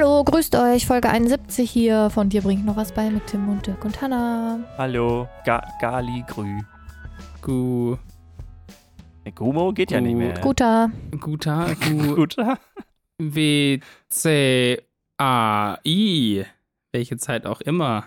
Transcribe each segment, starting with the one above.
Hallo, grüßt euch. Folge 71 hier von Dir bringt noch was bei mit Tim und Dirk und Hanna. Hallo, Ga Gali Grü. Gu, Gumo geht ja nicht mehr. Guter. guter, gu, Guter. W, C, A, I. Welche Zeit auch immer.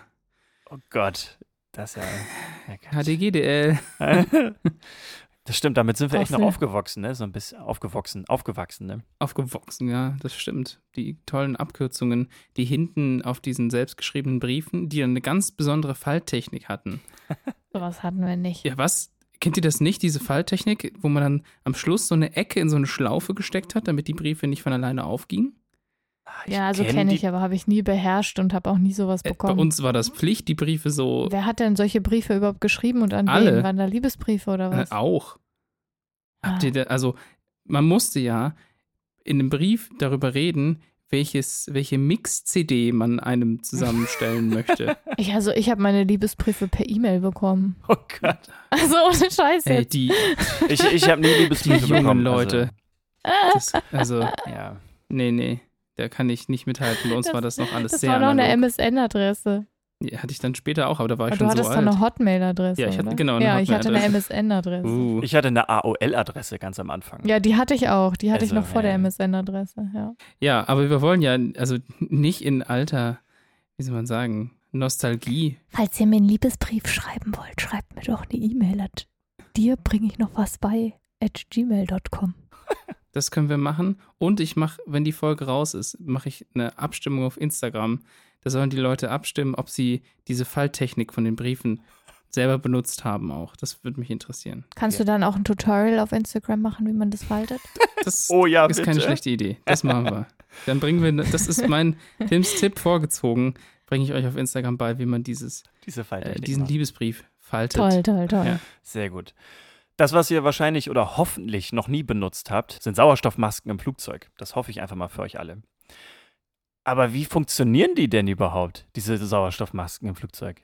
Oh Gott, das ist ja. HDGDL. Das stimmt, damit sind wir echt noch aufgewachsen, ne? So ein bisschen aufgewachsen, aufgewachsen, ne? Aufgewachsen, ja, das stimmt. Die tollen Abkürzungen, die hinten auf diesen selbstgeschriebenen Briefen, die dann eine ganz besondere Falttechnik hatten. Sowas hatten wir nicht. Ja, was? Kennt ihr das nicht, diese Falttechnik, wo man dann am Schluss so eine Ecke in so eine Schlaufe gesteckt hat, damit die Briefe nicht von alleine aufgingen? Ah, ja, also kenn kenne die- ich, aber habe ich nie beherrscht und habe auch nie sowas Äh, bekommen. Bei uns war das Pflicht, die Briefe so Wer hat denn solche Briefe überhaupt geschrieben und an Alle. wen? Waren da Liebesbriefe oder Äh, was? auch. Habt Ah. ihr da, also man musste ja in dem Brief darüber reden, welches, welche Mix-CD man einem zusammenstellen möchte. Ich, also ich habe meine Liebesbriefe per E-Mail bekommen. Oh Gott. Also ohne Scheiß Ey, die, Ich, ich habe nie Liebesbriefe die jungen bekommen. Leute. Das, also, Also, ja. nee, nee, da kann ich nicht mithalten. Bei uns war das noch alles Das sehr war noch eine analog. MSN-Adresse. Ja, hatte ich dann später auch, aber da war ich Aber du schon so hattest alt. dann eine Hotmail-Adresse. Ja, ich hatte- oder? genau, eine Ja, ich hatte eine. MSN-Adresse. uh, Ich hatte eine AOL-Adresse ganz am Anfang. Ja, die hatte ich auch. Die hatte ich Also, noch vor ja. der MSN-Adresse, ja. ja, aber wir wollen ja also nicht in alter, wie soll man sagen, Nostalgie Falls ihr mir einen Liebesbrief schreiben wollt, schreibt mir doch eine E-Mail. Dir bringe ich noch was bei at gmail.com. Das können wir machen. Und ich mache, wenn die Folge raus ist, mache ich eine Abstimmung auf Instagram. Da sollen die Leute abstimmen, ob sie diese Falltechnik von den Briefen selber benutzt haben auch. Das würde mich interessieren. Kannst Ja. du dann auch ein Tutorial auf Instagram machen, wie man das faltet? Das Oh ja, ist bitte. keine schlechte Idee. Das machen wir. Dann bringen wir, das ist mein Tims Tipp vorgezogen, bringe ich euch auf Instagram bei, wie man dieses, Diese äh, diesen macht. Liebesbrief faltet. toll, toll, toll. Ja. Sehr gut. Das, was ihr wahrscheinlich oder hoffentlich noch nie benutzt habt, sind Sauerstoffmasken im Flugzeug. Das hoffe ich einfach mal für euch alle. Aber wie funktionieren die denn überhaupt, diese Sauerstoffmasken im Flugzeug?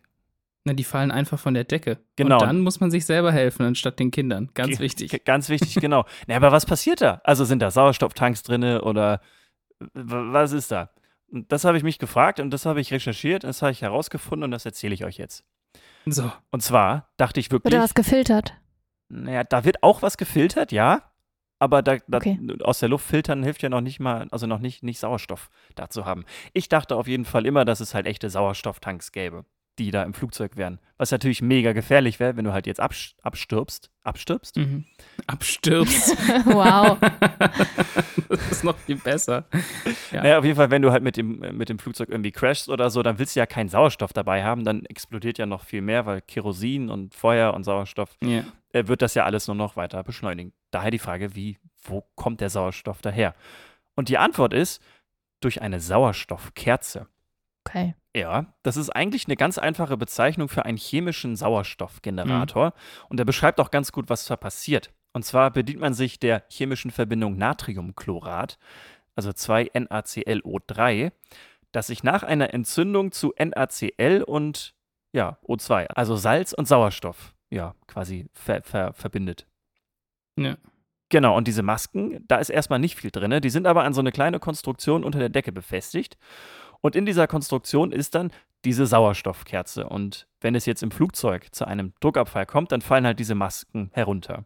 Na, die fallen einfach von der Decke. Genau. Und dann muss man sich selber helfen, anstatt den Kindern. Ganz G- wichtig. Ganz wichtig, genau. Na, aber was passiert da? Also sind da Sauerstofftanks drinne oder was ist da? Und das habe ich mich gefragt und das habe ich recherchiert, das habe ich herausgefunden und das erzähle ich euch jetzt. So. Und zwar dachte ich Wird wirklich, da was gefiltert? Naja, da wird auch was gefiltert, ja. Aber da, da, Okay. aus der Luft filtern hilft ja noch nicht mal, also noch nicht, nicht Sauerstoff da zu haben. Ich dachte auf jeden Fall immer, dass es halt echte Sauerstofftanks gäbe, die da im Flugzeug wären. Was natürlich mega gefährlich wäre, wenn du halt jetzt absch- abstirbst. Abstirbst? Mhm. Abstirbst. wow. das ist noch viel besser. Ja. Naja, auf jeden Fall, wenn du halt mit dem, mit dem Flugzeug irgendwie crashst oder so, dann willst du ja keinen Sauerstoff dabei haben, dann explodiert ja noch viel mehr, weil Kerosin und Feuer und Sauerstoff Ja. äh, wird das ja alles nur noch weiter beschleunigen. Daher die Frage, wie, wo kommt der Sauerstoff daher? Und die Antwort ist, durch eine Sauerstoffkerze. Okay. Ja, das ist eigentlich eine ganz einfache Bezeichnung für einen chemischen Sauerstoffgenerator. Und der beschreibt auch ganz gut, was da passiert. Und zwar bedient man sich der chemischen Verbindung Natriumchlorat, also 2NaClO3, das sich nach einer Entzündung zu NaCl und ja, O2, also Salz und Sauerstoff, ja, quasi ver ver verbindet. Ja. Genau, und diese Masken, da ist erstmal nicht viel drin, die sind aber an so eine kleine Konstruktion unter der Decke befestigt. Und in dieser Konstruktion ist dann diese Sauerstoffkerze. Und wenn es jetzt im Flugzeug zu einem Druckabfall kommt, dann fallen halt diese Masken herunter.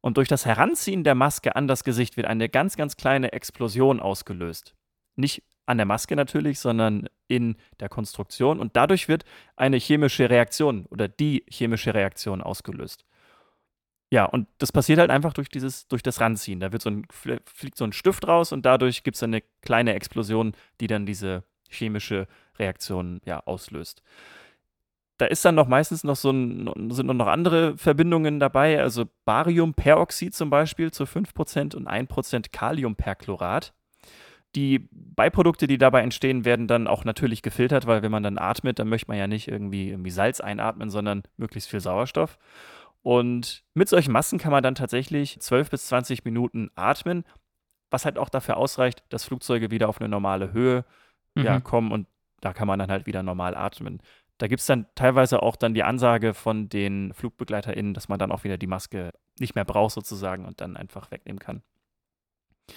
Und durch das Heranziehen der Maske an das Gesicht wird eine ganz, ganz kleine Explosion ausgelöst. Nicht an der Maske natürlich, sondern in der Konstruktion. Und dadurch wird eine chemische Reaktion oder die chemische Reaktion ausgelöst. Ja, und das passiert halt einfach durch dieses, durch das Ranziehen. Da wird so ein, fl- fliegt so ein Stift raus und dadurch gibt es eine kleine Explosion, die dann diese chemische Reaktion ja auslöst. Da ist dann noch meistens noch so ein, sind noch andere Verbindungen dabei, also Bariumperoxid zum Beispiel zu 5% und 1% Kaliumperchlorat. Die Beiprodukte, die dabei entstehen, werden dann auch natürlich gefiltert, weil wenn man dann atmet, dann möchte man ja nicht irgendwie, irgendwie Salz einatmen, sondern möglichst viel Sauerstoff. Und mit solchen Massen kann man dann tatsächlich 12 bis 20 Minuten atmen, was halt auch dafür ausreicht, dass Flugzeuge wieder auf eine normale Höhe ja, Mhm. kommen und da kann man dann halt wieder normal atmen. Da gibt es dann teilweise auch dann die Ansage von den FlugbegleiterInnen, dass man dann auch wieder die Maske nicht mehr braucht sozusagen und dann einfach wegnehmen kann.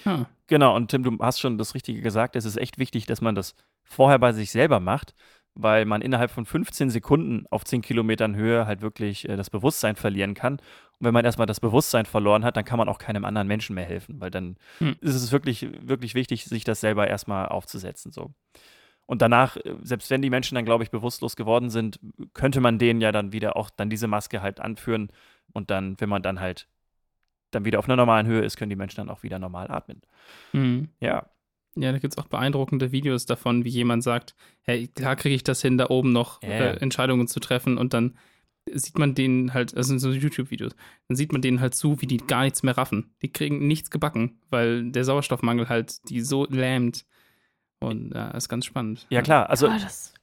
Ah. Genau, und Tim, du hast schon das Richtige gesagt. Es ist echt wichtig, dass man das vorher bei sich selber macht, weil man innerhalb von 15 Sekunden auf 10 Kilometern Höhe halt wirklich äh, das Bewusstsein verlieren kann. Und wenn man erstmal das Bewusstsein verloren hat, dann kann man auch keinem anderen Menschen mehr helfen, weil dann Hm. ist es wirklich, wirklich wichtig, sich das selber erstmal aufzusetzen. So. Und danach, äh, selbst wenn die Menschen dann, glaube ich, bewusstlos geworden sind, könnte man denen ja dann wieder auch dann diese Maske halt anführen. Und dann, wenn man dann halt dann wieder auf einer normalen Höhe ist, können die Menschen dann auch wieder normal atmen. Mhm. Ja, Ja, da gibt es auch beeindruckende Videos davon, wie jemand sagt, hey, klar kriege ich das hin, da oben noch Ja. äh, Entscheidungen zu treffen und dann sieht man denen halt, das sind so YouTube-Videos, dann sieht man denen halt zu, wie die gar nichts mehr raffen. Die kriegen nichts gebacken, weil der Sauerstoffmangel halt die so lähmt. Und ja, ist ganz spannend. ja klar. Also das,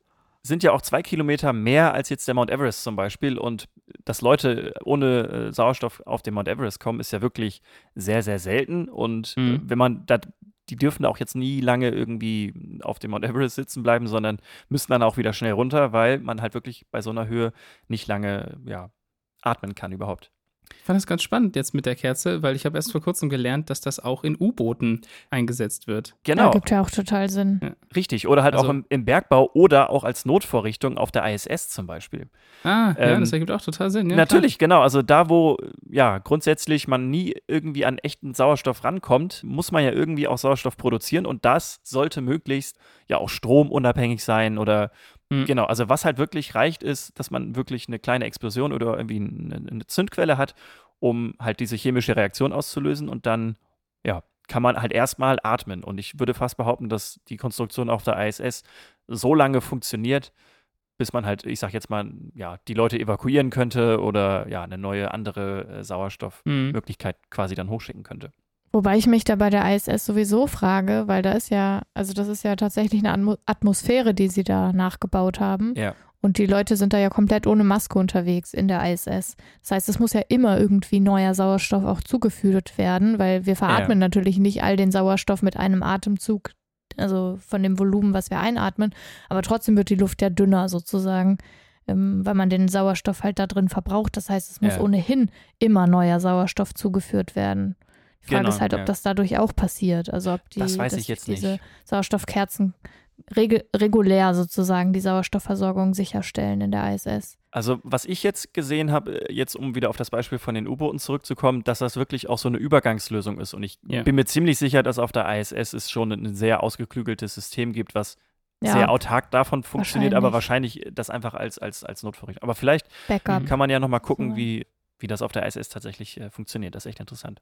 sind ja auch zwei Kilometer mehr als jetzt der Mount Everest zum Beispiel. Und dass Leute ohne äh, Sauerstoff auf den Mount Everest kommen, ist ja wirklich sehr, sehr selten. Und äh, Mhm. wenn man da, die dürfen auch jetzt nie lange irgendwie auf dem Mount Everest sitzen bleiben, sondern müssen dann auch wieder schnell runter, weil man halt wirklich bei so einer Höhe nicht lange ja, atmen kann überhaupt. Ich fand das ganz spannend jetzt mit der Kerze, weil ich habe erst vor kurzem gelernt, dass das auch in U-Booten eingesetzt wird. Genau, ja, gibt ja auch total Sinn. richtig. Oder halt auch Also- im, im Bergbau oder auch als Notvorrichtung auf der ISS zum Beispiel. Ah, ja, Ähm, das ergibt auch total Sinn. Ja, Natürlich, genau. Also da, wo ja grundsätzlich man nie irgendwie an echten Sauerstoff rankommt, muss man ja irgendwie auch Sauerstoff produzieren und das sollte möglichst ja auch stromunabhängig sein oder Mhm. genau. Also was halt wirklich reicht, ist, dass man wirklich eine kleine Explosion oder irgendwie eine, eine Zündquelle hat, um halt diese chemische Reaktion auszulösen und dann ja kann man halt erstmal atmen. Und ich würde fast behaupten, dass die Konstruktion auf der ISS so lange funktioniert, bis man halt, ich sag jetzt mal, ja, die Leute evakuieren könnte oder ja, eine neue andere äh, Mhm. Sauerstoffmöglichkeit quasi dann hochschicken könnte. Wobei ich mich da bei der ISS sowieso frage, weil da ist ja, also das ist ja tatsächlich eine Atmo Atmosphäre, die sie da nachgebaut haben. Ja. Und die Leute sind da ja komplett ohne Maske unterwegs in der ISS. Das heißt, es muss ja immer irgendwie neuer Sauerstoff auch zugeführt werden, weil wir veratmen natürlich nicht all den Sauerstoff mit einem Atemzug, also von dem Volumen, was wir einatmen. Aber trotzdem wird die Luft ja dünner sozusagen, ähm, weil man den Sauerstoff halt da drin verbraucht. Das heißt, es muss Ja. ohnehin immer neuer Sauerstoff zugeführt werden. Die Frage Genau, ist halt, ob ja. das dadurch auch passiert. Also ob die, Das weiß ich jetzt diese nicht. Sauerstoffkerzen regu regulär sozusagen die Sauerstoffversorgung sicherstellen in der ISS. Also, was ich jetzt gesehen habe, äh, jetzt um wieder auf das Beispiel von den U-Booten zurückzukommen, dass das wirklich auch so eine Übergangslösung ist. Und ich Ja. bin mir ziemlich sicher, dass auf der ISS es schon ein sehr ausgeklügeltes System gibt, was Ja, sehr autark davon funktioniert, aber Wahrscheinlich. wahrscheinlich das einfach als, als, als Notvorrichtung. Aber vielleicht Backup. Kann man ja nochmal gucken, So. wie, wie das auf der ISS tatsächlich äh, funktioniert. Das ist echt interessant.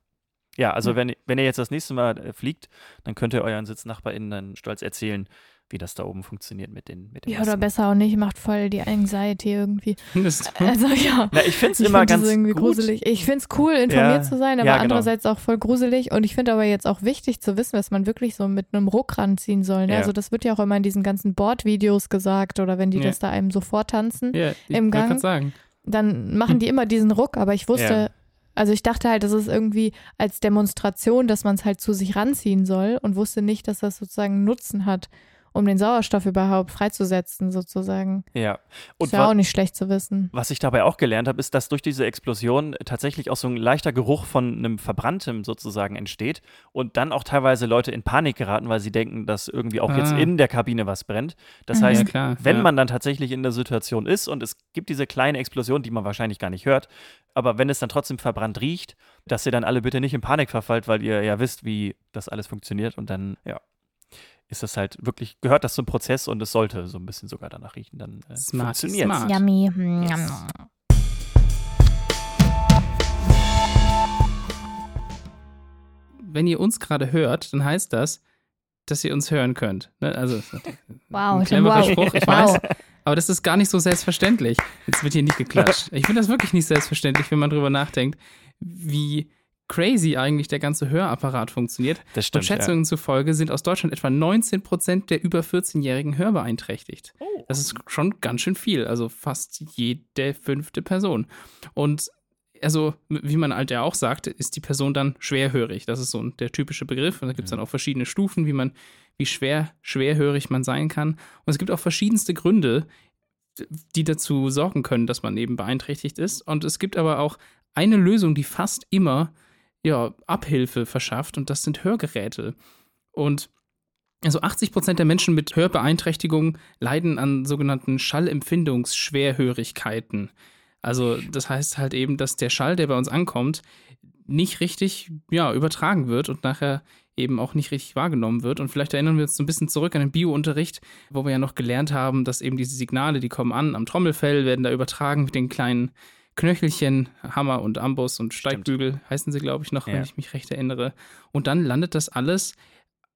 Ja, also wenn, wenn ihr jetzt das nächste Mal äh, fliegt, dann könnt ihr euren SitznachbarInnen dann stolz erzählen, wie das da oben funktioniert mit den, mit den Ja, oder Masken. besser auch nicht, macht voll die Anxiety irgendwie. Also ja. Na, ich finde es immer finde ganz irgendwie gut. gruselig. Ich finde es cool, informiert Ja, zu sein, aber ja, genau. andererseits auch voll gruselig. Und ich finde aber jetzt auch wichtig zu wissen, dass man wirklich so mit einem Ruck ranziehen soll. Ne? Ja. Also das wird ja auch immer in diesen ganzen Bordvideos gesagt oder wenn die das da einem so vortanzen, ja, ich Im Gang. sagen. dann machen die immer diesen Ruck. Aber ich wusste. Also ich dachte halt, das ist irgendwie als Demonstration, dass man es halt zu sich ranziehen soll und wusste nicht, dass das sozusagen einen Nutzen hat, um den Sauerstoff überhaupt freizusetzen, sozusagen. Ja. Und Ist ja auch nicht schlecht zu wissen. was ich dabei auch gelernt habe, ist, dass durch diese Explosion tatsächlich auch so ein leichter Geruch von einem Verbranntem sozusagen entsteht und dann auch teilweise Leute in Panik geraten, weil sie denken, dass irgendwie auch jetzt Ah. in der Kabine was brennt. Das Mhm. heißt, Ja, klar. wenn ja. man dann tatsächlich in der Situation ist und es gibt diese kleine Explosion, die man wahrscheinlich gar nicht hört, aber wenn es dann trotzdem verbrannt riecht, dass ihr dann alle bitte nicht in Panik verfallt, weil ihr ja wisst, wie das alles funktioniert und dann, ja, ist das halt wirklich, gehört das zum Prozess und es sollte so ein bisschen sogar danach riechen, dann äh, Smart, funktioniert smart. Yummy. Yes. Wenn ihr uns gerade hört, dann heißt das, dass ihr uns hören könnt. Ne? Also, Wow, ein cleverer wow. Spruch, ich Wow. weiß. Aber das ist gar nicht so selbstverständlich. Jetzt wird hier nicht geklatscht. Ich finde das wirklich nicht selbstverständlich, wenn man drüber nachdenkt, wie crazy eigentlich der ganze Hörapparat funktioniert. Das Und stimmt. Schätzungen zufolge sind aus Deutschland etwa 19 Prozent der über 14-Jährigen hörbeeinträchtigt. ja. Oh. Das ist schon ganz schön viel, also fast jede fünfte Person. Und also, wie man halt ja auch sagte, ist die Person dann schwerhörig. Das ist so der typische Begriff. Und da gibt es dann auch verschiedene Stufen, wie man, wie schwer schwerhörig man sein kann. Und es gibt auch verschiedenste Gründe, die dazu sorgen können, dass man eben beeinträchtigt ist. Und es gibt aber auch eine Lösung, die fast immer ja, Abhilfe verschafft und das sind Hörgeräte. Und also 80 Prozent der Menschen mit Hörbeeinträchtigung leiden an sogenannten Schallempfindungsschwerhörigkeiten. Also das heißt halt eben, dass der Schall, der bei uns ankommt, nicht richtig ja, übertragen wird und nachher eben auch nicht richtig wahrgenommen wird. Und vielleicht erinnern wir uns so ein bisschen zurück an den Biounterricht, wo wir ja noch gelernt haben, dass eben diese Signale, die kommen an am Trommelfell, werden da übertragen mit den kleinen Knöchelchen, Hammer und Amboss und Steigbügel Stimmt. heißen sie, glaube ich, noch, ja. wenn ich mich recht erinnere. Und dann landet das alles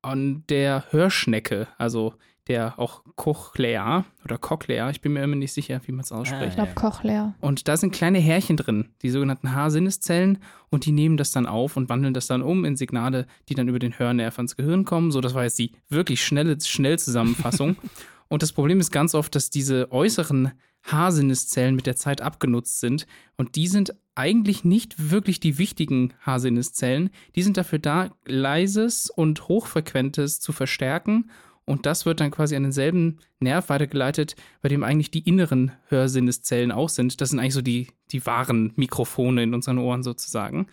an der Hörschnecke, also der auch Cochlea oder Cochlea, ich bin mir immer nicht sicher, wie man es ausspricht. Ah, ich glaube Cochlea. Und da sind kleine Härchen drin, die sogenannten Haarsinneszellen, und die nehmen das dann auf und wandeln das dann um in Signale, die dann über den Hörnerv ans Gehirn kommen. So, das war jetzt die wirklich schnelle Schnellzusammenfassung. und das Problem ist ganz oft, dass diese äußeren Haarsinneszellen mit der Zeit abgenutzt sind. Und die sind eigentlich nicht wirklich die wichtigen Haarsinneszellen. Die sind dafür da, leises und hochfrequentes zu verstärken. Und das wird dann quasi an denselben Nerv weitergeleitet, bei dem eigentlich die inneren Hörsinneszellen auch sind. Das sind eigentlich so die, die wahren Mikrofone in unseren Ohren sozusagen.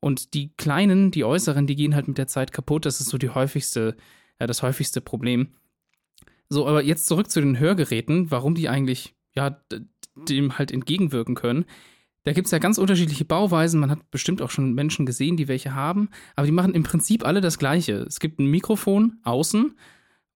Und die kleinen, die äußeren, die gehen halt mit der Zeit kaputt. Das ist so die häufigste, ja, das häufigste Problem. So, aber jetzt zurück zu den Hörgeräten, warum die eigentlich ja, dem halt entgegenwirken können. Da gibt es ja ganz unterschiedliche Bauweisen. Man hat bestimmt auch schon Menschen gesehen, die welche haben. Aber die machen im Prinzip alle das Gleiche. Es gibt ein Mikrofon außen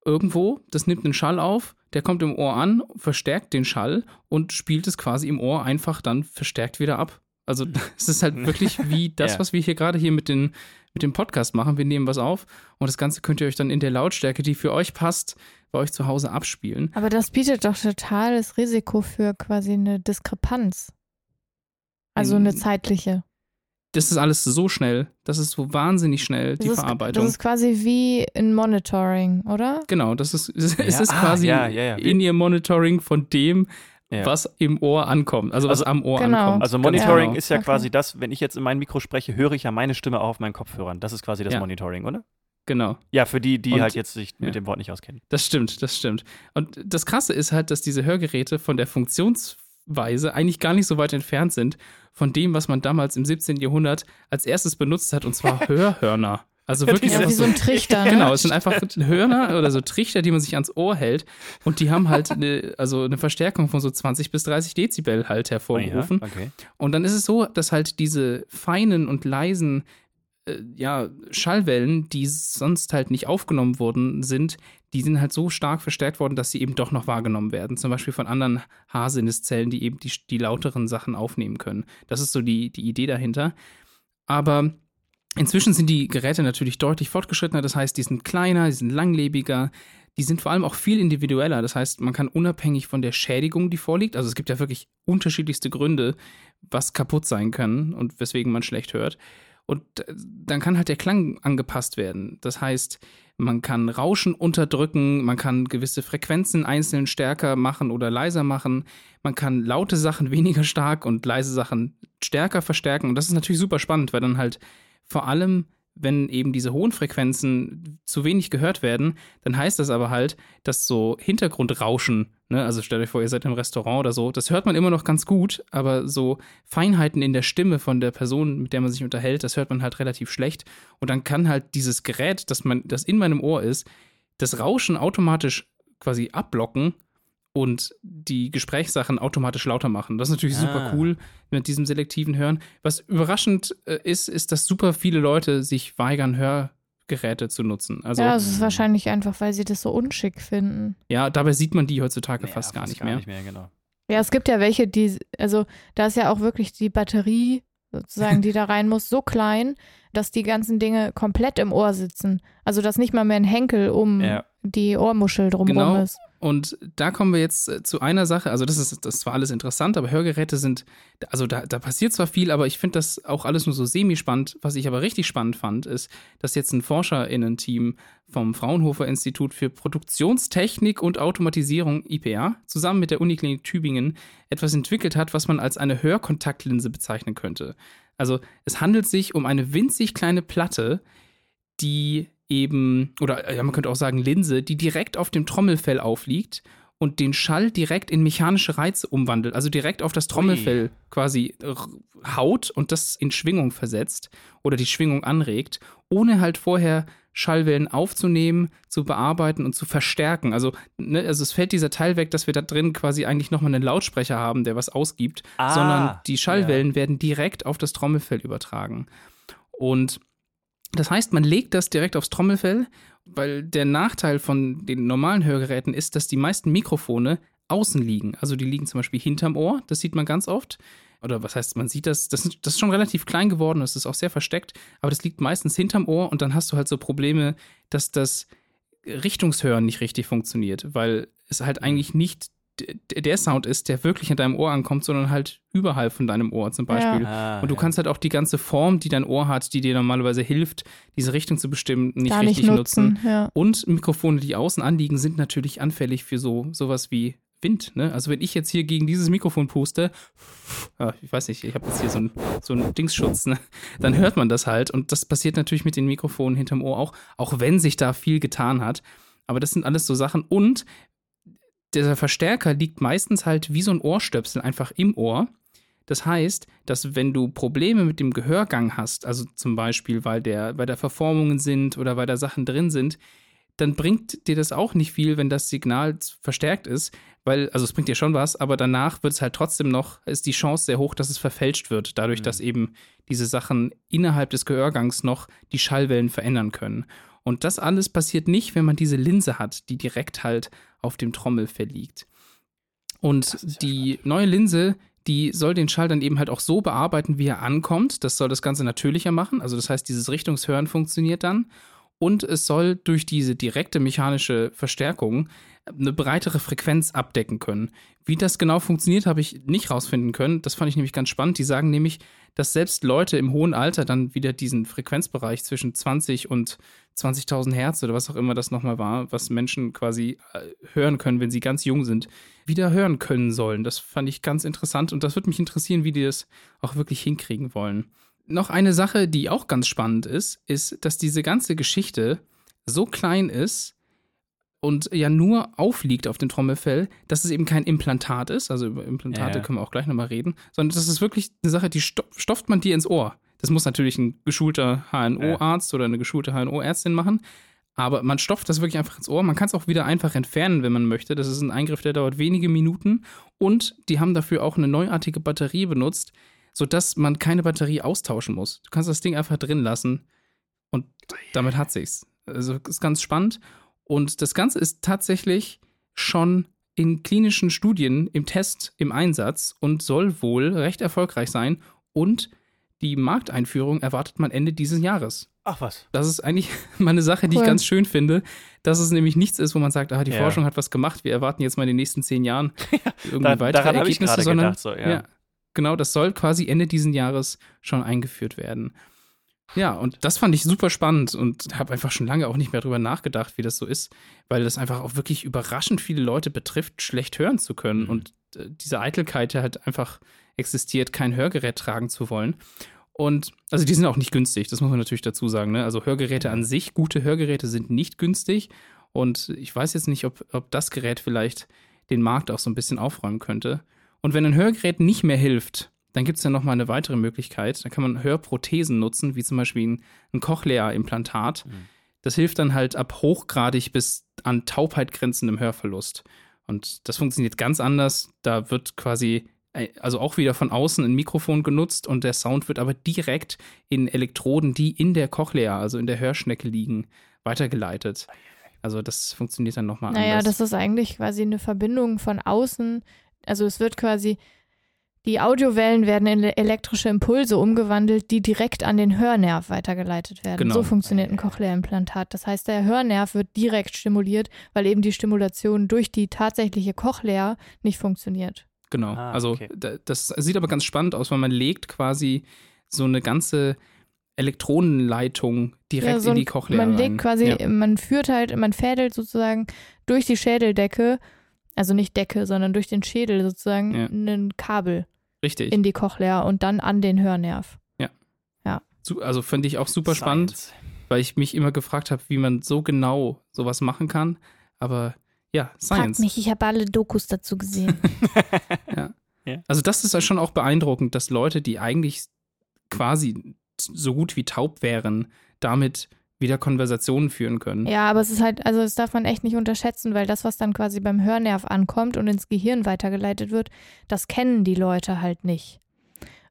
irgendwo, das nimmt einen Schall auf, der kommt im Ohr an, verstärkt den Schall und spielt es quasi im Ohr einfach dann verstärkt wieder ab. Also es ist halt wirklich wie das, ja. was wir hier gerade hier mit, den, mit dem Podcast machen. Wir nehmen was auf und das Ganze könnt ihr euch dann in der Lautstärke, die für euch passt, bei euch zu Hause abspielen. Aber das bietet doch totales Risiko für quasi eine Diskrepanz. Also eine zeitliche. Das ist alles so schnell. Das ist so wahnsinnig schnell, die das Verarbeitung. das ist quasi wie in Monitoring, oder? Genau, das ist, es ja, ist ah, quasi ja, ja, in ihr Monitoring von dem, was im Ohr ankommt, also was also, am Ohr genau. ankommt. Also Monitoring genau. ist ja okay. quasi das, wenn ich jetzt in mein Mikro spreche, höre ich ja meine Stimme auch auf meinen Kopfhörern. Das ist quasi das Monitoring, oder? Genau. Ja, für die, die und, halt jetzt sich mit dem Wort nicht auskennen. Das stimmt, das stimmt. Und das Krasse ist halt, dass diese Hörgeräte von der Funktionsweise eigentlich gar nicht so weit entfernt sind von dem, was man damals im 17. Jahrhundert als erstes benutzt hat, und zwar Hörhörner. Also wirklich ja, wie so ein Trichter. Ne? Genau, es sind einfach Hörner oder so Trichter, die man sich ans Ohr hält und die haben halt eine, also eine Verstärkung von so 20 bis 30 Dezibel halt hervorgerufen. Oh ja, okay. Und dann ist es so, dass halt diese feinen und leisen äh, ja, Schallwellen, die sonst halt nicht aufgenommen worden sind, die sind halt so stark verstärkt worden, dass sie eben doch noch wahrgenommen werden. Zum Beispiel von anderen Haarsinneszellen, die eben die, die lauteren Sachen aufnehmen können. Das ist so die, die Idee dahinter. Aber inzwischen sind die Geräte natürlich deutlich fortgeschrittener. Das heißt, die sind kleiner, die sind langlebiger. Die sind vor allem auch viel individueller. Das heißt, man kann unabhängig von der Schädigung, die vorliegt, also es gibt ja wirklich unterschiedlichste Gründe, was kaputt sein kann und weswegen man schlecht hört. Und äh, dann kann halt der Klang angepasst werden. Das heißt, man kann Rauschen unterdrücken, man kann gewisse Frequenzen einzeln stärker machen oder leiser machen, man kann laute Sachen weniger stark und leise Sachen stärker verstärken. Und das ist natürlich super spannend, weil dann halt vor allem wenn eben diese hohen Frequenzen zu wenig gehört werden, dann heißt das aber halt, dass so Hintergrundrauschen, ne, also stellt euch vor, ihr seid im Restaurant oder so, das hört man immer noch ganz gut, aber so Feinheiten in der Stimme von der Person, mit der man sich unterhält, das hört man halt relativ schlecht. Und dann kann halt dieses Gerät, das, man, das in meinem Ohr ist, das Rauschen automatisch quasi abblocken und die Gesprächssachen automatisch lauter machen. Das ist natürlich ah. super cool mit diesem selektiven Hören. Was überraschend äh, ist, ist, dass super viele Leute sich weigern, Hörgeräte zu nutzen. Also, ja, es ist wahrscheinlich einfach, weil sie das so unschick finden. Ja, dabei sieht man die heutzutage ja, fast gar nicht gar mehr. Nicht mehr genau. Ja, es gibt ja welche, die, also da ist ja auch wirklich die Batterie sozusagen, die da rein muss, so klein, dass die ganzen Dinge komplett im Ohr sitzen. Also dass nicht mal mehr ein Henkel um ja. die Ohrmuschel drumherum genau. ist. Und da kommen wir jetzt äh, zu einer Sache. Also, das ist, das zwar alles interessant, aber Hörgeräte sind, also da, da passiert zwar viel, aber ich finde das auch alles nur so semi-spannend. Was ich aber richtig spannend fand, ist, dass jetzt ein ForscherInnen-Team vom Fraunhofer Institut für Produktionstechnik und Automatisierung, IPA, zusammen mit der Uniklinik Tübingen etwas entwickelt hat, was man als eine Hörkontaktlinse bezeichnen könnte. Also, es handelt sich um eine winzig kleine Platte, die eben, oder ja, man könnte auch sagen Linse, die direkt auf dem Trommelfell aufliegt und den Schall direkt in mechanische Reize umwandelt, also direkt auf das Trommelfell Ui. quasi haut und das in Schwingung versetzt oder die Schwingung anregt, ohne halt vorher Schallwellen aufzunehmen, zu bearbeiten und zu verstärken. Also, ne, also es fällt dieser Teil weg, dass wir da drin quasi eigentlich nochmal einen Lautsprecher haben, der was ausgibt, ah, sondern die Schallwellen ja. werden direkt auf das Trommelfell übertragen. Und das heißt, man legt das direkt aufs Trommelfell, weil der Nachteil von den normalen Hörgeräten ist, dass die meisten Mikrofone außen liegen. Also die liegen zum Beispiel hinterm Ohr, das sieht man ganz oft oder was heißt, man sieht das, das, das ist schon relativ klein geworden, das ist auch sehr versteckt, aber das liegt meistens hinterm Ohr und dann hast du halt so Probleme, dass das Richtungshören nicht richtig funktioniert, weil es halt eigentlich nicht der Sound ist, der wirklich in deinem Ohr ankommt, sondern halt überhalb von deinem Ohr zum Beispiel. Ja. Ah, und du kannst halt auch die ganze Form, die dein Ohr hat, die dir normalerweise hilft, diese Richtung zu bestimmen, nicht Gar richtig nicht nutzen. nutzen. Ja. Und Mikrofone, die außen anliegen, sind natürlich anfällig für so sowas wie Wind. Ne? Also wenn ich jetzt hier gegen dieses Mikrofon puste, ja, ich weiß nicht, ich habe jetzt hier so einen so Dingsschutz, ne? dann hört man das halt. Und das passiert natürlich mit den Mikrofonen hinterm Ohr auch, auch wenn sich da viel getan hat. Aber das sind alles so Sachen. Und dieser Verstärker liegt meistens halt wie so ein Ohrstöpsel einfach im Ohr. Das heißt, dass wenn du Probleme mit dem Gehörgang hast, also zum Beispiel, weil, der, weil da Verformungen sind oder weil da Sachen drin sind, dann bringt dir das auch nicht viel, wenn das Signal verstärkt ist, weil, also es bringt dir schon was, aber danach wird es halt trotzdem noch, ist die Chance sehr hoch, dass es verfälscht wird, dadurch, mhm. dass eben diese Sachen innerhalb des Gehörgangs noch die Schallwellen verändern können. Und das alles passiert nicht, wenn man diese Linse hat, die direkt halt auf dem Trommelfell liegt. Und die spannend. neue Linse, die soll den Schall dann eben halt auch so bearbeiten, wie er ankommt. Das soll das Ganze natürlicher machen. Also das heißt, dieses Richtungshören funktioniert dann und es soll durch diese direkte mechanische Verstärkung eine breitere Frequenz abdecken können. Wie das genau funktioniert, habe ich nicht rausfinden können. Das fand ich nämlich ganz spannend. Die sagen nämlich, dass selbst Leute im hohen Alter dann wieder diesen Frequenzbereich zwischen 20 und 20.000 Hertz oder was auch immer das nochmal war, was Menschen quasi äh, hören können, wenn sie ganz jung sind, wieder hören können sollen. Das fand ich ganz interessant und das würde mich interessieren, wie die das auch wirklich hinkriegen wollen noch eine Sache, die auch ganz spannend ist, ist, dass diese ganze Geschichte so klein ist und ja nur aufliegt auf dem Trommelfell, dass es eben kein Implantat ist. Also über Implantate ja. können wir auch gleich nochmal reden, sondern das ist wirklich eine Sache, die stopft man dir ins Ohr. Das muss natürlich ein geschulter HNO-Arzt ja. oder eine geschulte HNO-Ärztin machen. Aber man stopft das wirklich einfach ins Ohr. Man kann es auch wieder einfach entfernen, wenn man möchte. Das ist ein Eingriff, der dauert wenige Minuten. Und die haben dafür auch eine neuartige Batterie benutzt, sodass man keine Batterie austauschen muss. Du kannst das Ding einfach drin lassen und damit hat sich's. Also ist ganz spannend. Und das Ganze ist tatsächlich schon in klinischen Studien im Test im Einsatz und soll wohl recht erfolgreich sein. Und die Markteinführung erwartet man Ende dieses Jahres. Ach was. Das ist eigentlich mal eine Sache, die cool. ich ganz schön finde, dass es nämlich nichts ist, wo man sagt, ah, die ja. Forschung hat was gemacht, wir erwarten jetzt mal in den nächsten zehn Jahren irgendwie da, weitere Ergebnisse, sondern gedacht, so, ja. ja genau, das soll quasi Ende diesen Jahres schon eingeführt werden. Ja, und das fand ich super spannend und habe einfach schon lange auch nicht mehr drüber nachgedacht, wie das so ist, weil das einfach auch wirklich überraschend viele Leute betrifft, schlecht hören zu können mhm. und äh, diese Eitelkeit halt einfach existiert, kein Hörgerät tragen zu wollen. Und also die sind auch nicht günstig, das muss man natürlich dazu sagen. Ne? Also Hörgeräte an sich, gute Hörgeräte sind nicht günstig. Und ich weiß jetzt nicht, ob, ob das Gerät vielleicht den Markt auch so ein bisschen aufräumen könnte. Und wenn ein Hörgerät nicht mehr hilft, dann gibt es ja nochmal eine weitere Möglichkeit. Da kann man Hörprothesen nutzen, wie zum Beispiel ein, ein Cochlea-Implantat. Mhm. Das hilft dann halt ab hochgradig bis an Taubheit grenzendem Hörverlust. Und das funktioniert ganz anders. Da wird quasi, äh, also auch wieder von außen ein Mikrofon genutzt und der Sound wird aber direkt in Elektroden, die in der Cochlea, also in der Hörschnecke liegen, weitergeleitet. Also das funktioniert dann nochmal naja, anders. Naja, das ist eigentlich quasi eine Verbindung von außen also es wird quasi, die Audiowellen werden in elektrische Impulse umgewandelt, die direkt an den Hörnerv weitergeleitet werden. Genau. So funktioniert ein Cochlea-Implantat. Das heißt, der Hörnerv wird direkt stimuliert, weil eben die Stimulation durch die tatsächliche Cochlea nicht funktioniert. Genau. Ah, also okay. das sieht aber ganz spannend aus, weil man legt quasi so eine ganze Elektronenleitung direkt ja, so in die Cochlea. Man legt quasi, ja. man führt halt, man fädelt sozusagen durch die Schädeldecke also nicht Decke, sondern durch den Schädel sozusagen ja. ein Kabel Richtig. in die Cochlea und dann an den Hörnerv. Ja. Ja. Also finde ich auch super Science. spannend, weil ich mich immer gefragt habe, wie man so genau sowas machen kann. Aber ja, Frag Science. mich, ich habe alle Dokus dazu gesehen. Ja. Ja. Also das ist ja schon auch beeindruckend, dass Leute, die eigentlich quasi so gut wie taub wären, damit wieder Konversationen führen können. ja, aber es ist halt, also das darf man echt nicht unterschätzen, weil das, was dann quasi beim Hörnerv ankommt und ins Gehirn weitergeleitet wird, das kennen die Leute halt nicht.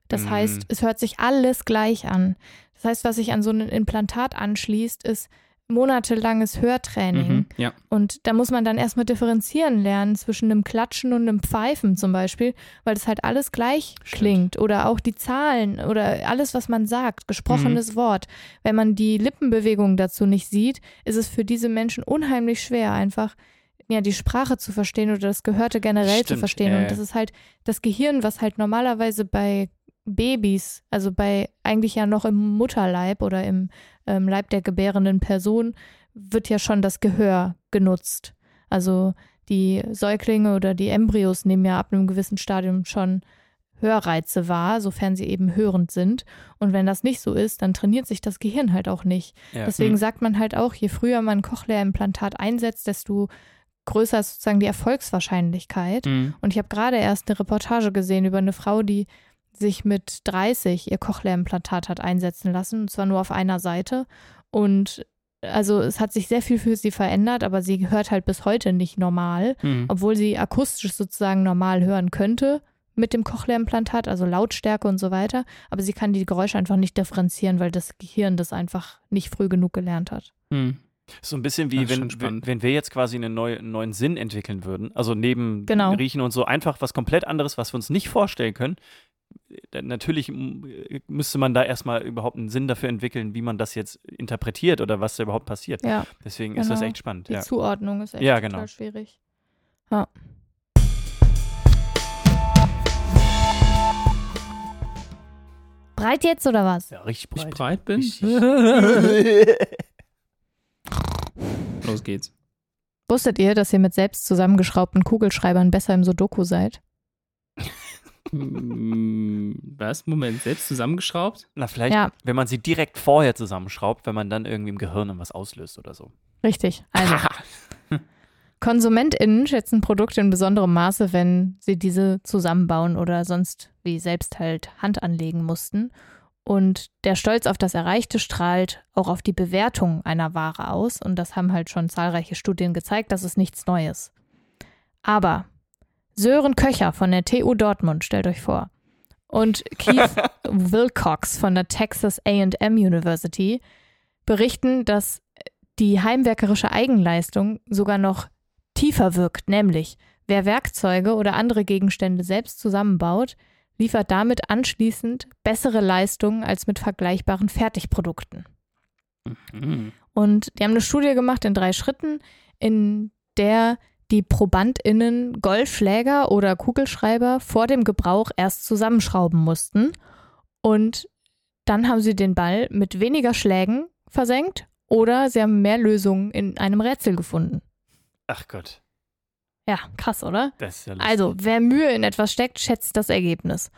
Das Mhm. heißt, es hört sich alles gleich an. Das heißt, was sich an so ein Implantat anschließt, ist monatelanges Hörtraining. Mhm, ja. Und da muss man dann erstmal differenzieren lernen zwischen einem Klatschen und einem Pfeifen zum Beispiel, weil das halt alles gleich Stimmt. klingt. Oder auch die Zahlen oder alles, was man sagt, gesprochenes Mhm. Wort. Wenn man die Lippenbewegung dazu nicht sieht, ist es für diese Menschen unheimlich schwer, einfach ja, die Sprache zu verstehen oder das Gehörte generell zu Stimmt, verstehen. äh. Und das ist halt das Gehirn, was halt normalerweise bei Babys, also bei eigentlich ja noch im Mutterleib oder im ähm, Leib der gebärenden Person, wird ja schon das Gehör genutzt. Also die Säuglinge oder die Embryos nehmen ja ab einem gewissen Stadium schon Hörreize wahr, sofern sie eben hörend sind. Und wenn das nicht so ist, dann trainiert sich das Gehirn halt auch nicht. Ja. Deswegen Mhm. sagt man halt auch, je früher man Cochlea-Implantat einsetzt, desto größer ist sozusagen die Erfolgswahrscheinlichkeit. Mhm. Und ich habe gerade erst eine Reportage gesehen über eine Frau, die sich mit 30 ihr Cochlea-Implantat hat einsetzen lassen, und zwar nur auf einer Seite. Und also es hat sich sehr viel für sie verändert, aber sie hört halt bis heute nicht normal, Mhm. obwohl sie akustisch sozusagen normal hören könnte mit dem Cochlea-Implantat, also Lautstärke und so weiter. Aber sie kann die Geräusche einfach nicht differenzieren, weil das Gehirn das einfach nicht früh genug gelernt hat. Mhm. So ein bisschen wie wenn, wenn wir jetzt quasi einen, neu, einen neuen Sinn entwickeln würden. Also neben Genau. Riechen und so einfach was komplett anderes, was wir uns nicht vorstellen können. Natürlich mm, müsste man da erstmal überhaupt einen Sinn dafür entwickeln, wie man das jetzt interpretiert oder was da überhaupt passiert. Ja, Deswegen ist das Genau. echt spannend. die Ja. Zuordnung ist echt Ja, total genau. schwierig. Ja. Breit jetzt oder was? ja, richtig Ich breit. breit bin? Los geht's. Wusstet ihr, dass ihr mit selbst zusammengeschraubten Kugelschreibern besser im Sudoku seid? Mm, Was? Moment, selbst zusammengeschraubt? Na, vielleicht, Ja. wenn man sie direkt vorher zusammenschraubt, wenn man dann irgendwie im Gehirn was auslöst oder so. Richtig. Also, KonsumentInnen schätzen Produkte in besonderem Maße, wenn sie diese zusammenbauen oder sonst wie selbst halt Hand anlegen mussten. Und der Stolz auf das Erreichte strahlt auch auf die Bewertung einer Ware aus. Und das haben halt schon zahlreiche Studien gezeigt, das ist nichts Neues. Aber Sören Köcher von der TU Dortmund, stellt euch vor, und Keith Wilcox von der Texas AM University berichten, dass die heimwerkerische Eigenleistung sogar noch tiefer wirkt, nämlich wer Werkzeuge oder andere Gegenstände selbst zusammenbaut, liefert damit anschließend bessere Leistungen als mit vergleichbaren Fertigprodukten. Mhm. Und die haben eine Studie gemacht in drei Schritten, in der die ProbandInnen Golfschläger oder Kugelschreiber vor dem Gebrauch erst zusammenschrauben mussten. Und dann haben sie den Ball mit weniger Schlägen versenkt oder sie haben mehr Lösungen in einem Rätsel gefunden. Ach Gott, Ja, krass, oder? das ist ja lustig. Also, wer Mühe in etwas steckt, schätzt das Ergebnis.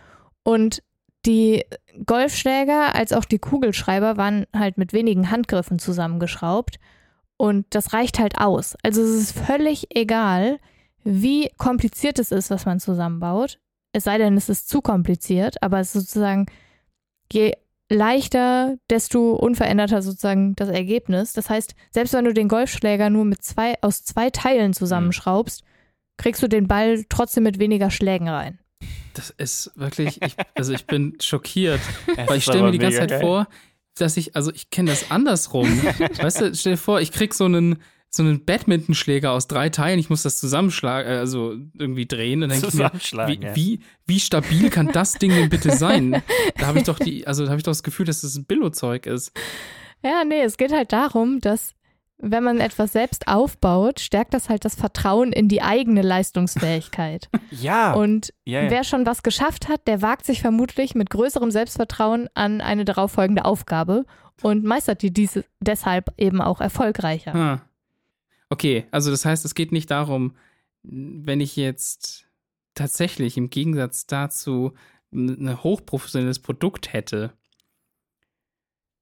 Und die Golfschläger als auch die Kugelschreiber waren halt mit wenigen Handgriffen zusammengeschraubt. Und das reicht halt aus. Also es ist völlig egal, wie kompliziert es ist, was man zusammenbaut. Es sei denn, es ist zu kompliziert, aber es ist sozusagen, je leichter, desto unveränderter sozusagen das Ergebnis. Das heißt, selbst wenn du den Golfschläger nur mit zwei, aus zwei Teilen zusammenschraubst, kriegst du den Ball trotzdem mit weniger Schlägen rein. Das ist wirklich, ich, also ich bin schockiert, weil ich stelle mir die ganze Zeit geil. vor, dass ich, also ich kenne das andersrum. weißt du, stell dir vor, ich krieg so einen, so einen Badmintonschläger aus drei Teilen, ich muss das zusammenschlagen, äh, also irgendwie drehen und dann denke ich mir, Zusammenschlagen, wie, ja. wie, wie stabil kann das Ding denn bitte sein? Da habe ich doch die, also da habe ich doch das Gefühl, dass das ein Billo-Zeug ist. Ja, nee, es geht halt darum, dass wenn man etwas selbst aufbaut, stärkt das halt das Vertrauen in die eigene Leistungsfähigkeit. Ja, Und ja, ja. wer schon was geschafft hat, der wagt sich vermutlich mit größerem Selbstvertrauen an eine darauffolgende Aufgabe und meistert die diese deshalb eben auch erfolgreicher. Ah. Okay, also das heißt, es geht nicht darum, wenn ich jetzt tatsächlich im Gegensatz dazu ein hochprofessionelles Produkt hätte,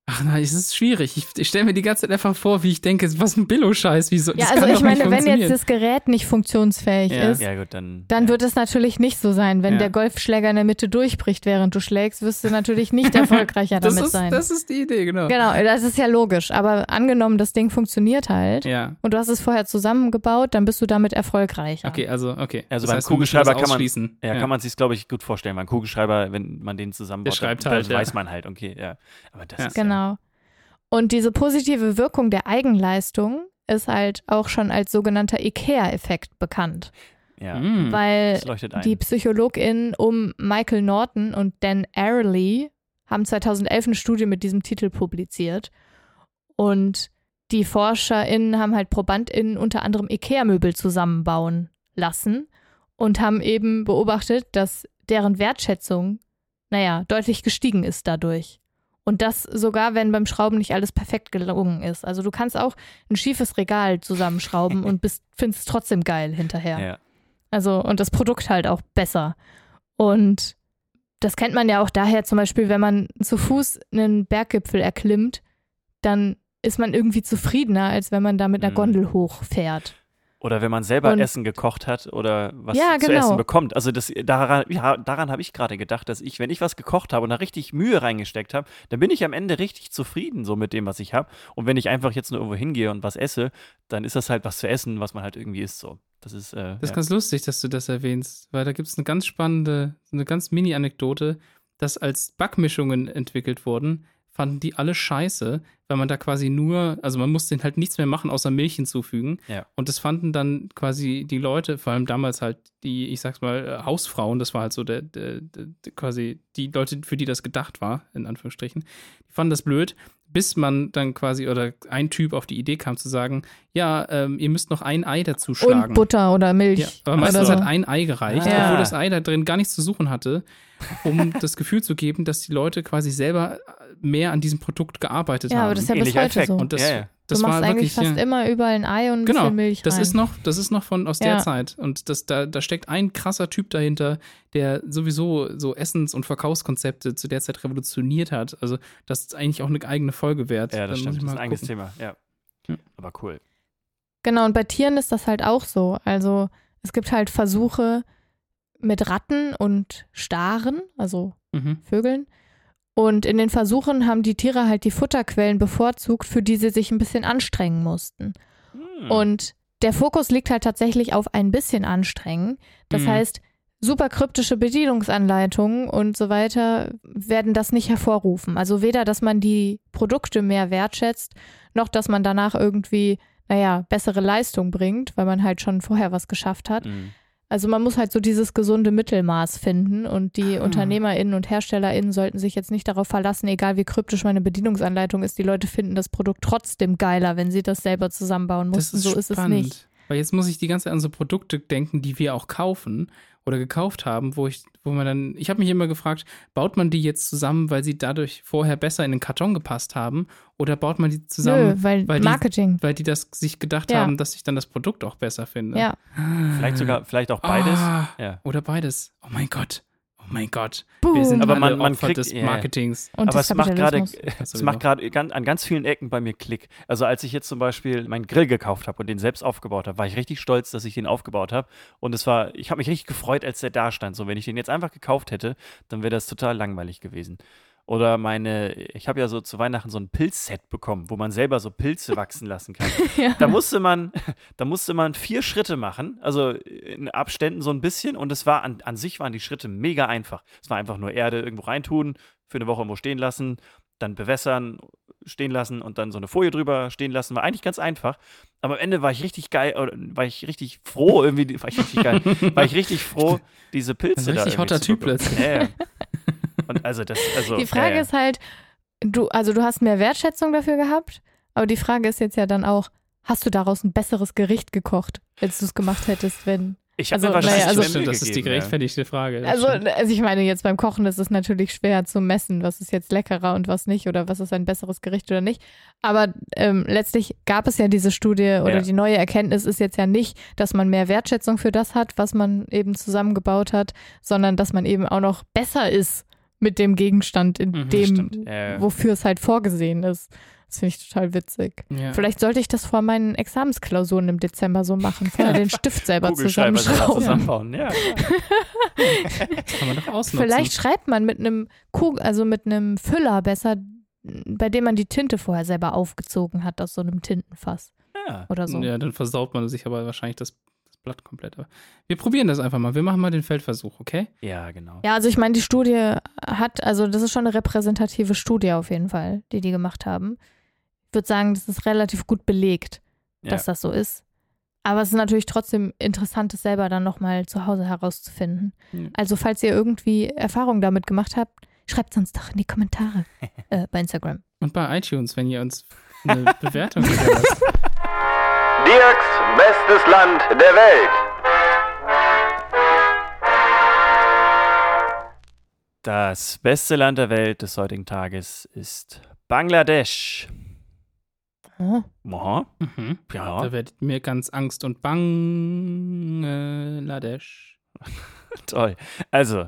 Ach nein, es ist schwierig. Ich, ich stelle mir die ganze Zeit einfach vor, wie ich denke, was ein Billo-Scheiß. Wieso? Ja, also ich meine, wenn jetzt das Gerät nicht funktionsfähig Ja. ist, Ja, gut, dann. dann ja. wird es natürlich nicht so sein. Wenn Ja. der Golfschläger in der Mitte durchbricht, während du schlägst, wirst du natürlich nicht erfolgreicher das damit ist, sein. Das ist die Idee, genau. Genau, das ist ja logisch. Aber angenommen, das Ding funktioniert halt Ja. und du hast es vorher zusammengebaut, dann bist du damit erfolgreicher. Okay, also, okay. Also das beim heißt, Kugelschreiber kann man-. Ja, kann man sich, glaube ich, gut vorstellen. Beim Kugelschreiber, wenn man den zusammenbaut, Der schreibt dann, halt, dann ja. weiß man halt, okay, ja. Aber das Ja. ist ja, Genau. Und diese positive Wirkung der Eigenleistung ist halt auch schon als sogenannter IKEA-Effekt bekannt. ja. Mm. Weil die PsychologInnen um Michael Norton und Dan Ariely haben 2011 eine Studie mit diesem Titel publiziert. Und die ForscherInnen haben halt ProbandInnen unter anderem IKEA-Möbel zusammenbauen lassen und haben eben beobachtet, dass deren Wertschätzung, naja, deutlich gestiegen ist dadurch. Und das sogar, wenn beim Schrauben nicht alles perfekt gelungen ist. Also du kannst auch ein schiefes Regal zusammenschrauben und bist, findest es trotzdem geil hinterher. ja. Also, und das Produkt halt auch besser. Und das kennt man ja auch daher, zum Beispiel, wenn man zu Fuß einen Berggipfel erklimmt, dann ist man irgendwie zufriedener, als wenn man da mit einer Mhm. Gondel hochfährt. Oder wenn man selber Und- Essen gekocht hat oder was Ja, zu genau. essen bekommt. Also das, daran, ja, daran habe ich gerade gedacht, dass ich, wenn ich was gekocht habe und da richtig Mühe reingesteckt habe, dann bin ich am Ende richtig zufrieden so mit dem, was ich habe. Und wenn ich einfach jetzt nur irgendwo hingehe und was esse, dann ist das halt was zu essen, was man halt irgendwie isst so. Das ist, äh, Das ist ja. ganz lustig, dass du das erwähnst, weil da gibt es eine ganz spannende, eine ganz Mini-Anekdote, dass als Backmischungen entwickelt wurden, fanden die alle scheiße, weil man da quasi nur, also man musste halt nichts mehr machen, außer Milch hinzufügen. Ja. Und das fanden dann quasi die Leute, vor allem damals halt die, ich sag's mal, äh, Hausfrauen, das war halt so der, der, der, der quasi die Leute, für die das gedacht war, in Anführungsstrichen, die fanden das blöd, bis man dann quasi, oder ein Typ auf die Idee kam zu sagen, ja, ähm, ihr müsst noch ein Ei dazu schlagen. Und Butter oder Milch. Ja, aber meistens so. hat ein Ei gereicht, Ja. obwohl das Ei da drin gar nichts zu suchen hatte, um das Gefühl zu geben, dass die Leute quasi selber mehr an diesem Produkt gearbeitet Ja, haben. aber das ist ja bis heute so. Und das, Ja, ja. Das du machst war eigentlich wirklich fast ja, immer überall ein Ei und ein Genau, bisschen Milch das rein. ist noch, das ist noch von aus der Ja. Zeit und das da, da steckt ein krasser Typ dahinter, der sowieso so Essens- und Verkaufskonzepte zu der Zeit revolutioniert hat. Also das ist eigentlich auch eine eigene Folge wert. ja, das Dann stimmt. Das ist ein eigenes. Thema. Ja. Ja. Aber cool. Genau, und bei Tieren ist das halt auch so. Also es gibt halt Versuche mit Ratten und Staren, also Mhm. Vögeln. Und in den Versuchen haben die Tiere halt die Futterquellen bevorzugt, für die sie sich ein bisschen anstrengen mussten. Hm. Und der Fokus liegt halt tatsächlich auf ein bisschen anstrengen. Das Mhm. heißt, super kryptische Bedienungsanleitungen und so weiter werden das nicht hervorrufen. Also weder, dass man die Produkte mehr wertschätzt, noch dass man danach irgendwie, naja, bessere Leistung bringt, weil man halt schon vorher was geschafft hat. Hm. Also man muss halt so dieses gesunde Mittelmaß finden und die Ah. UnternehmerInnen und HerstellerInnen sollten sich jetzt nicht darauf verlassen, egal wie kryptisch meine Bedienungsanleitung ist, die Leute finden das Produkt trotzdem geiler, wenn sie das selber zusammenbauen mussten. ist so ist es spannend. nicht. Weil jetzt muss ich die ganze Zeit an so Produkte denken, die wir auch kaufen oder gekauft haben, wo ich, wo man dann, ich habe mich immer gefragt, baut man die jetzt zusammen, weil sie dadurch vorher besser in den Karton gepasst haben, oder baut man die zusammen, Nö, weil, weil die- Marketing. weil die das sich gedacht Ja. haben, dass ich dann das Produkt auch besser finde? Ja. Vielleicht sogar, vielleicht auch beides. Ah, Ja. Oder beides. Oh mein Gott. Oh mein Gott. Boom. Wir sind Aber alle man- man Opfer kriegt- des. Marketings. und Aber des es macht gerade, es macht gerade an ganz vielen Ecken bei mir Klick. Also als ich jetzt zum Beispiel meinen Grill gekauft habe und den selbst aufgebaut habe, war ich richtig stolz, dass ich den aufgebaut habe. Und es war, ich habe mich richtig gefreut, als der da stand. So, wenn ich den jetzt einfach gekauft hätte, dann wäre das total langweilig gewesen. Oder meine, ich habe ja so zu Weihnachten so ein Pilzset bekommen, wo man selber so Pilze wachsen lassen kann. Ja. Da musste man, da musste man vier Schritte machen, also in Abständen so ein bisschen. Und es war an, an sich waren die Schritte mega einfach. Es war einfach nur Erde irgendwo reintun, für eine Woche irgendwo stehen lassen, dann bewässern, stehen lassen und dann so eine Folie drüber stehen lassen. War eigentlich ganz einfach. Aber am Ende war ich richtig geil, oder war ich richtig froh, irgendwie, war ich richtig geil, war ich richtig froh, diese Pilze Ein da richtig hotter Typ plötzlich. Ja, ja. Und also das, also. Die Frage ja, ja. ist halt, du, also du hast mehr Wertschätzung dafür gehabt, aber die Frage ist jetzt ja dann auch, hast du daraus ein besseres Gericht gekocht, als du es gemacht hättest, wenn. Ich habe also, mir wahrscheinlich naja, also- schon Stimmt, das ist die gerechtfertigte Frage. das Also, also ich meine, jetzt beim Kochen ist es natürlich schwer zu messen, was ist jetzt leckerer und was nicht oder was ist ein besseres Gericht oder nicht. Aber ähm, letztlich gab es ja diese Studie oder Ja. die neue Erkenntnis ist jetzt ja nicht, dass man mehr Wertschätzung für das hat, was man eben zusammengebaut hat, sondern dass man eben auch noch besser ist mit dem Gegenstand, in Mhm, dem. Ja, wofür es halt vorgesehen ist. Das finde ich total witzig. Ja. Vielleicht sollte ich das vor meinen Examensklausuren im Dezember so machen. Vorher den Stift selber zusammenschrauben. zusammenbauen. Ja. Kann man doch ausnutzen. Vielleicht schreibt man mit einem Kug also mit einem Füller besser, bei dem man die Tinte vorher selber aufgezogen hat aus so einem Tintenfass ja. oder so. Ja, dann versaut man sich aber wahrscheinlich das Blatt komplett. Aber wir probieren das einfach mal. Wir machen mal den Feldversuch, okay? ja, genau. Ja, also ich meine, die Studie hat, also das ist schon eine repräsentative Studie auf jeden Fall, die die gemacht haben. Ich würde sagen, das ist relativ gut belegt, Ja. dass das so ist. Aber es ist natürlich trotzdem interessant, es selber dann nochmal zu Hause herauszufinden. Ja. Also falls ihr irgendwie Erfahrungen damit gemacht habt, schreibt es uns doch in die Kommentare äh, bei Instagram. Und bei iTunes, wenn ihr uns eine Bewertung hinterlasst. Dirks bestes Land der Welt. Das beste Land der Welt des heutigen Tages ist Bangladesch. Oh. Aha. Mhm. Ja. Da werdet mir ganz Angst und Bangladesch. Toll. Also,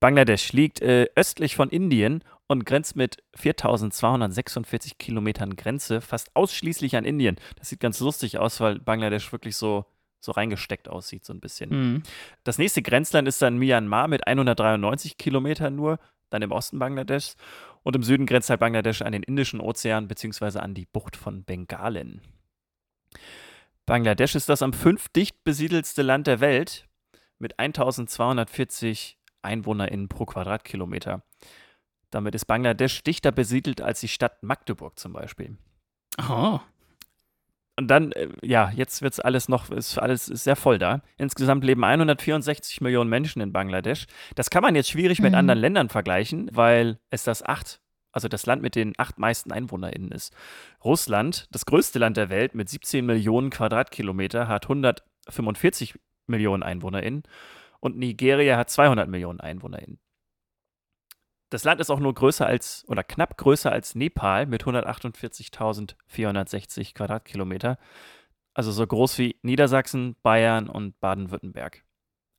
Bangladesch liegt äh, östlich von Indien und grenzt mit 4246 Kilometern Grenze fast ausschließlich an Indien. Das sieht ganz lustig aus, weil Bangladesch wirklich so, so reingesteckt aussieht, so ein bisschen. Mhm. Das nächste Grenzland ist dann Myanmar mit 193 Kilometern nur, dann im Osten Bangladeschs. Und im Süden grenzt halt Bangladesch an den Indischen Ozean beziehungsweise an die Bucht von Bengalen. Bangladesch ist das am fünf dicht besiedelste Land der Welt mit 1240 EinwohnerInnen pro Quadratkilometer. Damit ist Bangladesch dichter besiedelt als die Stadt Magdeburg zum Beispiel. Oh. Und dann, äh, ja, jetzt wird es alles noch, ist alles ist sehr voll da. Insgesamt leben 164 Millionen Menschen in Bangladesch. Das kann man jetzt schwierig mit Mhm. anderen Ländern vergleichen, weil es das acht, also das Land mit den acht meisten EinwohnerInnen ist. Russland, das größte Land der Welt mit 17 Millionen Quadratkilometer, hat 145 Millionen EinwohnerInnen und Nigeria hat 200 Millionen EinwohnerInnen. Das Land ist auch nur größer als oder knapp größer als Nepal mit 148.460 Quadratkilometer. Also so groß wie Niedersachsen, Bayern und Baden-Württemberg.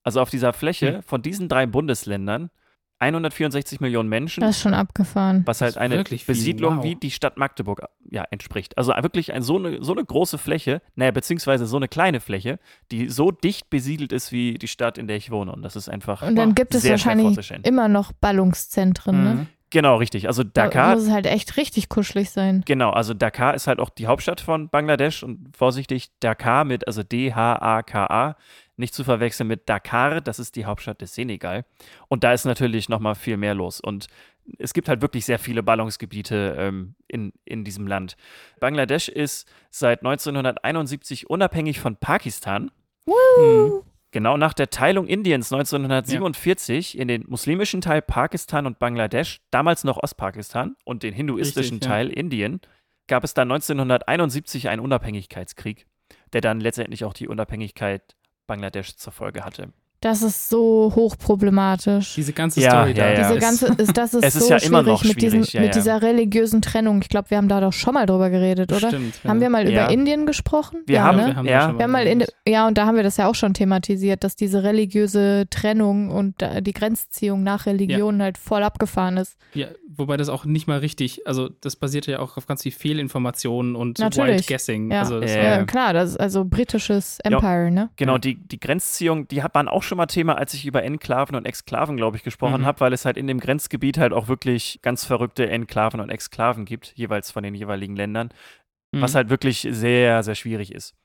Also auf dieser Fläche Hm. von diesen drei Bundesländern 164 Millionen Menschen, Das ist schon abgefahren. was halt eine Besiedlung wow. wie die Stadt Magdeburg ja, entspricht. Also wirklich ein, so, eine, so eine große Fläche, naja, beziehungsweise so eine kleine Fläche, die so dicht besiedelt ist wie die Stadt, in der ich wohne. Und das ist einfach Und dann gibt es wahrscheinlich immer noch Ballungszentren, ne? Mhm. Genau, richtig. Also Da Dakar, muss es halt echt richtig kuschelig sein. Genau, also Dakar ist halt auch die Hauptstadt von Bangladesch und vorsichtig, Dakar mit, also D-H-A-K-A, nicht zu verwechseln mit Dakar, das ist die Hauptstadt des Senegal. Und da ist natürlich nochmal viel mehr los. Und es gibt halt wirklich sehr viele Ballungsgebiete ähm, in, in diesem Land. Bangladesch ist seit 1971 unabhängig von Pakistan. Mhm. Genau nach der Teilung Indiens 1947 in den muslimischen Teil Pakistan und Bangladesch, damals noch Ostpakistan, und den hinduistischen Richtig, ja. Teil Indien, gab es dann 1971 einen Unabhängigkeitskrieg, der dann letztendlich auch die Unabhängigkeit Bangladesch zur Folge hatte. Das ist so hochproblematisch. Diese ganze Ja, Story ja, da. ja. Diese ist- ganze, ist, das ist Es ist so ja immer noch schwierig mit, diesem, schwierig, ja, mit dieser religiösen Trennung. Ich glaube, wir haben da doch schon mal drüber geredet, oder? Stimmt. Haben wir mal Ja. über Indien gesprochen? Wir ja, haben- ne? wir haben Ja. Wir haben mal in, ja, und da haben wir das ja auch schon thematisiert, dass diese religiöse Trennung und die Grenzziehung nach Religion halt voll abgefahren ist. Ja, wobei das auch nicht mal richtig, also das basierte ja auch auf ganz viel Fehlinformationen und Natürlich. Wild Guessing. Ja. Also das Ja. war, Ja, klar, das ist also britisches Empire, ne? Genau, die, die Grenzziehung, die hat- waren auch schon mal Thema, als ich über Enklaven und Exklaven, glaube ich, gesprochen Mhm. habe, weil es halt in dem Grenzgebiet halt auch wirklich ganz verrückte Enklaven und Exklaven gibt, jeweils von den jeweiligen Ländern. Mhm. was halt wirklich sehr, sehr schwierig ist.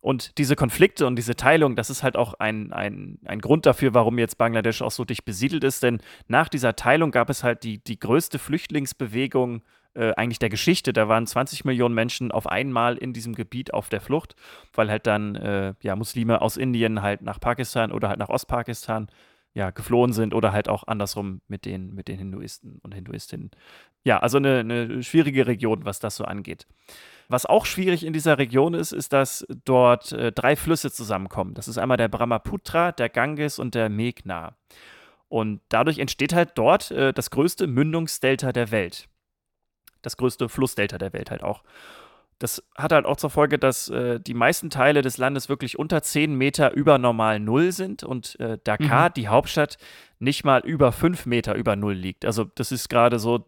Und diese Konflikte und diese Teilung, das ist halt auch ein, ein, ein Grund dafür, warum jetzt Bangladesch auch so dicht besiedelt ist. Denn nach dieser Teilung gab es halt die, die größte Flüchtlingsbewegung äh, eigentlich der Geschichte. Da waren 20 Millionen Menschen auf einmal in diesem Gebiet auf der Flucht, weil halt dann äh, ja, Muslime aus Indien halt nach Pakistan oder halt nach Ostpakistan ja, geflohen sind oder halt auch andersrum mit den, mit den Hinduisten und Hinduistinnen. Ja, also eine, eine schwierige Region, was das so angeht. Was auch schwierig in dieser Region ist, ist, dass dort äh, drei Flüsse zusammenkommen. Das ist einmal der Brahmaputra, der Ganges und der Meghna. Und dadurch entsteht halt dort äh, das größte Mündungsdelta der Welt. Das größte Flussdelta der Welt halt auch. Das hat halt auch zur Folge, dass äh, die meisten Teile des Landes wirklich unter 10 Meter über normal Null sind und äh, Dakar, Mhm. die Hauptstadt, nicht mal über 5 Meter über Null liegt. Also das ist gerade so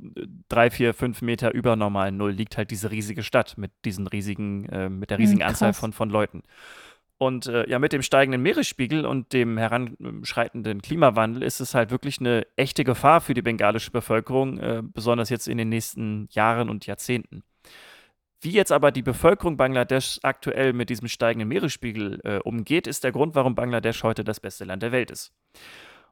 3, 4, 5 Meter über normal Null liegt halt diese riesige Stadt mit diesen riesigen, äh, mit der Hm, riesigen Anzahl krass. von, von Leuten. Und äh, ja, mit dem steigenden Meeresspiegel und dem heranschreitenden Klimawandel ist es halt wirklich eine echte Gefahr für die bengalische Bevölkerung, äh, besonders jetzt in den nächsten Jahren und Jahrzehnten. Wie jetzt aber die Bevölkerung Bangladeschs aktuell mit diesem steigenden Meeresspiegel äh, umgeht, ist der Grund, warum Bangladesch heute das beste Land der Welt ist.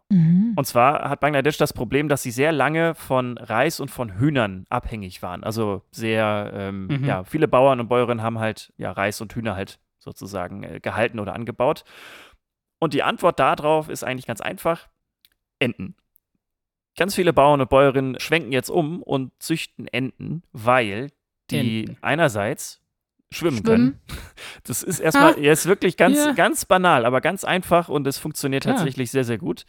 Mhm. Und zwar hat Bangladesch das Problem, dass sie sehr lange von Reis und von Hühnern abhängig waren. Also sehr, ähm, Mhm. ja, viele Bauern und Bäuerinnen haben halt ja, Reis und Hühner halt sozusagen äh, gehalten oder angebaut. Und die Antwort darauf ist eigentlich ganz einfach: Enten. Ganz viele Bauern und Bäuerinnen schwenken jetzt um und züchten Enten, weil die Enten. einerseits schwimmen, Schwimmen. können. Das ist erstmal, er ist wirklich ganz, Ja. ganz banal, aber ganz einfach und es funktioniert tatsächlich sehr, sehr gut.